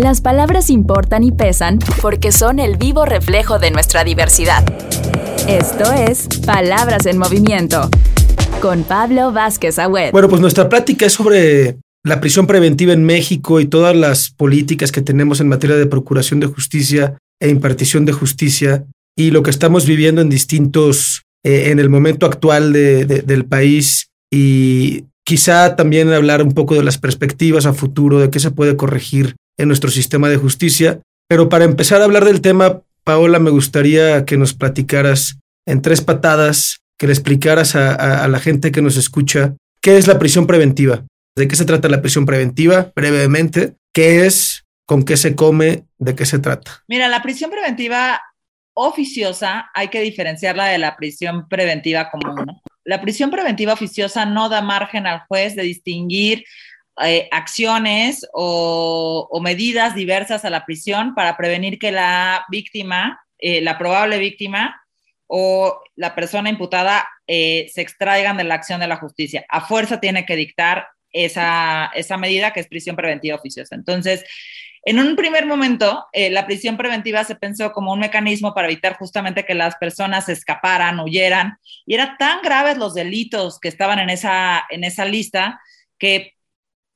Las palabras importan y pesan porque son el vivo reflejo de nuestra diversidad. Esto es Palabras en Movimiento con Pablo Vázquez Agüed. Bueno, pues nuestra plática es sobre la prisión preventiva en México y todas las políticas que tenemos en materia de procuración de justicia e impartición de justicia y lo que estamos viviendo en distintos, eh, en el momento actual del país y quizá también hablar un poco de las perspectivas a futuro, de qué se puede corregir en nuestro sistema de justicia. Pero para empezar a hablar del tema, Paola, me gustaría que nos platicaras en tres patadas, que le explicaras a, la gente que nos escucha qué es la prisión preventiva, de qué se trata la prisión preventiva, brevemente, qué es, con qué se come, de qué se trata. Mira, la prisión preventiva oficiosa hay que diferenciarla de la prisión preventiva común. La prisión preventiva oficiosa no da margen al juez de distinguir eh, acciones o, medidas diversas a la prisión para prevenir que la víctima, eh, la probable víctima o la persona imputada eh, se extraigan de la acción de la justicia. A fuerza tiene que dictar esa, esa medida que es prisión preventiva oficiosa. Entonces, en un primer momento, la prisión preventiva se pensó como un mecanismo para evitar justamente que las personas escaparan, huyeran, y eran tan graves los delitos que estaban en esa, en esa lista que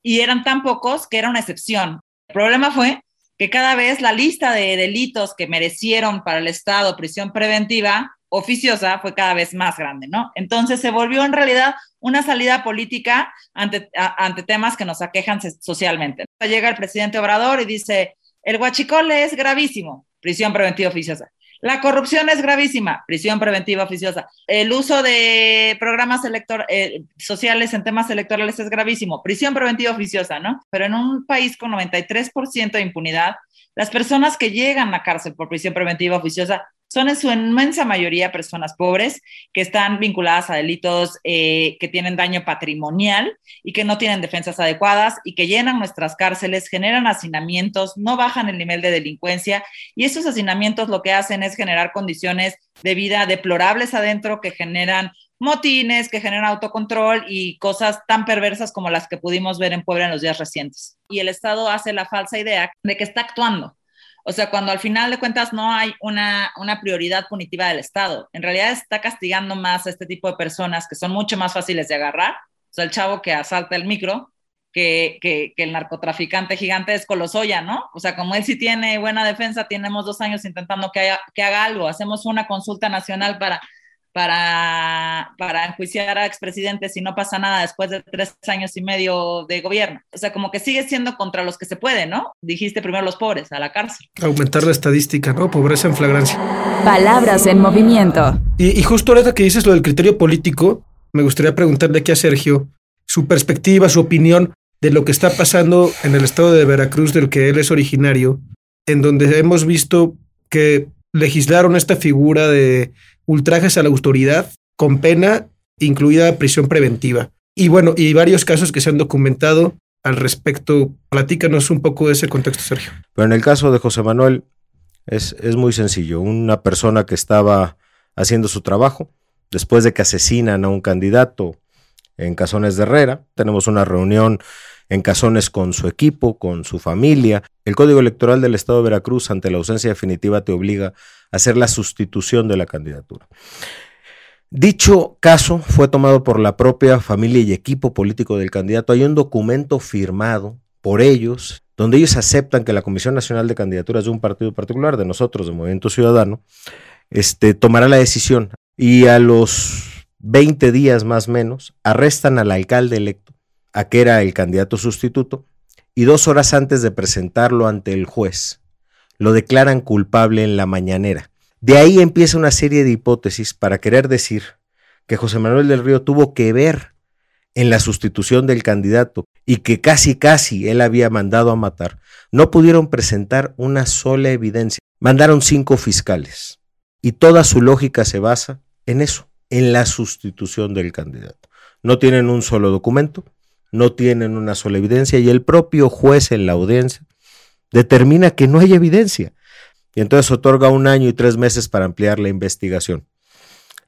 y eran tan pocos que era una excepción. El problema fue que cada vez la lista de delitos que merecieron para el Estado prisión preventiva oficiosa fue cada vez más grande, ¿no? Entonces se volvió en realidad una salida política ante, temas que nos aquejan socialmente. Llega el presidente Obrador y dice, el huachicole es gravísimo, prisión preventiva oficiosa. La corrupción es gravísima, prisión preventiva oficiosa. El uso de programas eh, sociales en temas electorales es gravísimo, prisión preventiva oficiosa, ¿no? Pero en un país con 93% de impunidad, las personas que llegan a cárcel por prisión preventiva oficiosa son en su inmensa mayoría personas pobres que están vinculadas a delitos eh, que tienen daño patrimonial y que no tienen defensas adecuadas y que llenan nuestras cárceles, generan hacinamientos, no bajan el nivel de delincuencia y esos hacinamientos lo que hacen es generar condiciones de vida deplorables adentro que generan motines, que generan autocontrol y cosas tan perversas como las que pudimos ver en Puebla en los días recientes. Y el Estado hace la falsa idea de que está actuando o sea, cuando al final de cuentas no hay una, prioridad punitiva del Estado, en realidad está castigando más a este tipo de personas que son mucho más fáciles de agarrar. O sea, el chavo que asalta el micro, que, que, el narcotraficante gigante es Colosoya, ¿no? O sea, como él sí tiene buena defensa, tenemos dos años intentando que, que haga algo. Hacemos una consulta nacional para para, para enjuiciar a expresidentes y no pasa nada después de tres años y medio de gobierno. O sea, como que sigue siendo contra los que se puede, ¿no? Dijiste primero los pobres, a la cárcel. Aumentar la estadística, ¿no? Pobreza en flagrancia. Palabras en movimiento. Y, y justo ahorita que dices lo del criterio político, me gustaría preguntarle aquí a Sergio su perspectiva, su opinión de lo que está pasando en el estado de Veracruz, del que él es originario, en donde hemos visto que legislaron esta figura de ultrajes a la autoridad con pena incluida prisión preventiva. Y bueno, y varios casos que se han documentado al respecto. Platícanos un poco de ese contexto, Sergio. Pero en el caso de José Manuel es, es muy sencillo. Una persona que estaba haciendo su trabajo, después de que asesinan a un candidato en Casones de Herrera, tenemos una reunión en Casones con su equipo, con su familia. El Código Electoral del Estado de Veracruz, ante la ausencia definitiva, te obliga a hacer la sustitución de la candidatura. Dicho caso fue tomado por la propia familia y equipo político del candidato. Hay un documento firmado por ellos donde ellos aceptan que la Comisión Nacional de Candidaturas de un partido particular, de nosotros, de Movimiento Ciudadano, este, tomará la decisión y a los 20 días más o menos arrestan al alcalde electo a que era el candidato sustituto, y dos horas antes de presentarlo ante el juez, lo declaran culpable en la mañanera. De ahí empieza una serie de hipótesis para querer decir que José Manuel del Río tuvo que ver en la sustitución del candidato y que casi casi él había mandado a matar, no pudieron presentar una sola evidencia. Mandaron cinco fiscales y toda su lógica se basa en eso, en la sustitución del candidato. No tienen un solo documento, no tienen una sola evidencia y el propio juez en la audiencia determina que no hay evidencia y entonces otorga un año y tres meses para ampliar la investigación.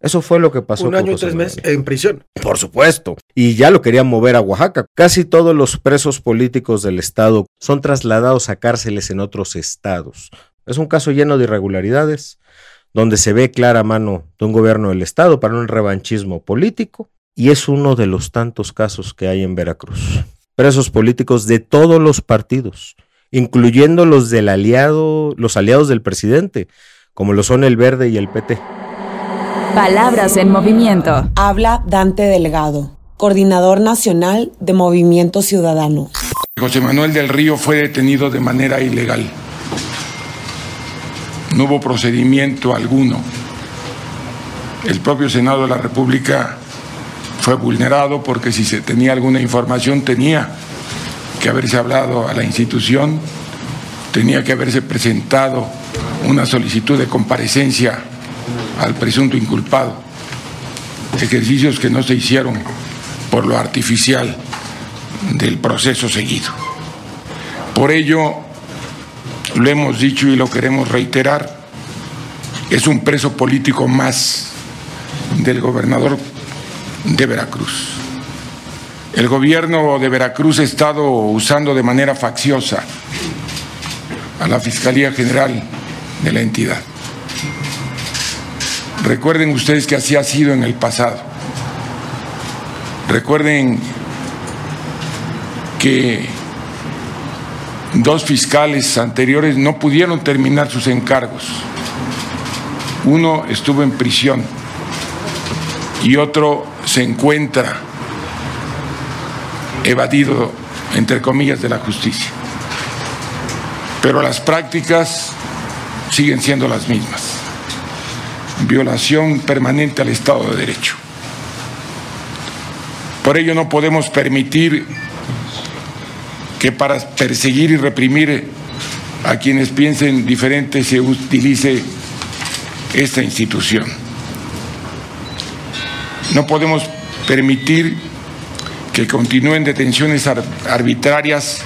Eso fue lo que pasó. Un año y tres meses en prisión. Por supuesto. Y ya lo querían mover a Oaxaca. Casi todos los presos políticos del Estado son trasladados a cárceles en otros estados. Es un caso lleno de irregularidades, donde se ve clara mano de un gobierno del Estado para un revanchismo político, y es uno de los tantos casos que hay en Veracruz. Presos políticos de todos los partidos, incluyendo los del aliado, los aliados del presidente, como lo son el Verde y el PT. Palabras en movimiento. Habla Dante Delgado, coordinador nacional de Movimiento Ciudadano. José Manuel del Río fue detenido de manera ilegal. No hubo procedimiento alguno. El propio Senado de la República fue vulnerado porque si se tenía alguna información tenía que haberse hablado a la institución, tenía que haberse presentado una solicitud de comparecencia al presunto inculpado, ejercicios que no se hicieron por lo artificial del proceso seguido. Por ello, lo hemos dicho y lo queremos reiterar, es un preso político más del gobernador de Veracruz. El gobierno de Veracruz ha estado usando de manera facciosa a la Fiscalía General de la entidad. Recuerden ustedes que así ha sido en el pasado. Recuerden que dos fiscales anteriores no pudieron terminar sus encargos. Uno estuvo en prisión y otro se encuentra evadido, entre comillas, de la justicia. Pero las prácticas siguen siendo las mismas. Violación permanente al Estado de Derecho. Por ello no podemos permitir que para perseguir y reprimir a quienes piensen diferente se utilice esta institución. No podemos permitir que continúen detenciones arbitrarias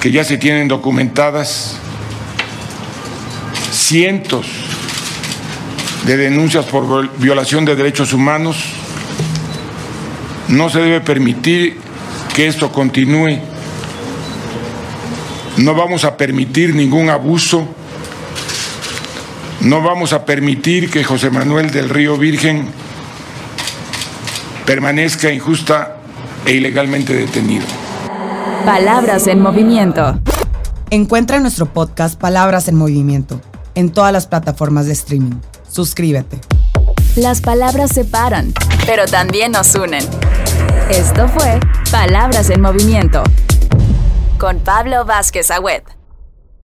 que ya se tienen documentadas, cientos de denuncias por violación de derechos humanos. No se debe permitir que esto continúe. No vamos a permitir ningún abuso. No vamos a permitir que José Manuel del Río Virgen permanezca injusta e ilegalmente detenido. Palabras en movimiento. Encuentra nuestro podcast Palabras en Movimiento en todas las plataformas de streaming. Suscríbete. Las palabras separan, pero también nos unen. Esto fue Palabras en Movimiento con Pablo Vázquez Agüed.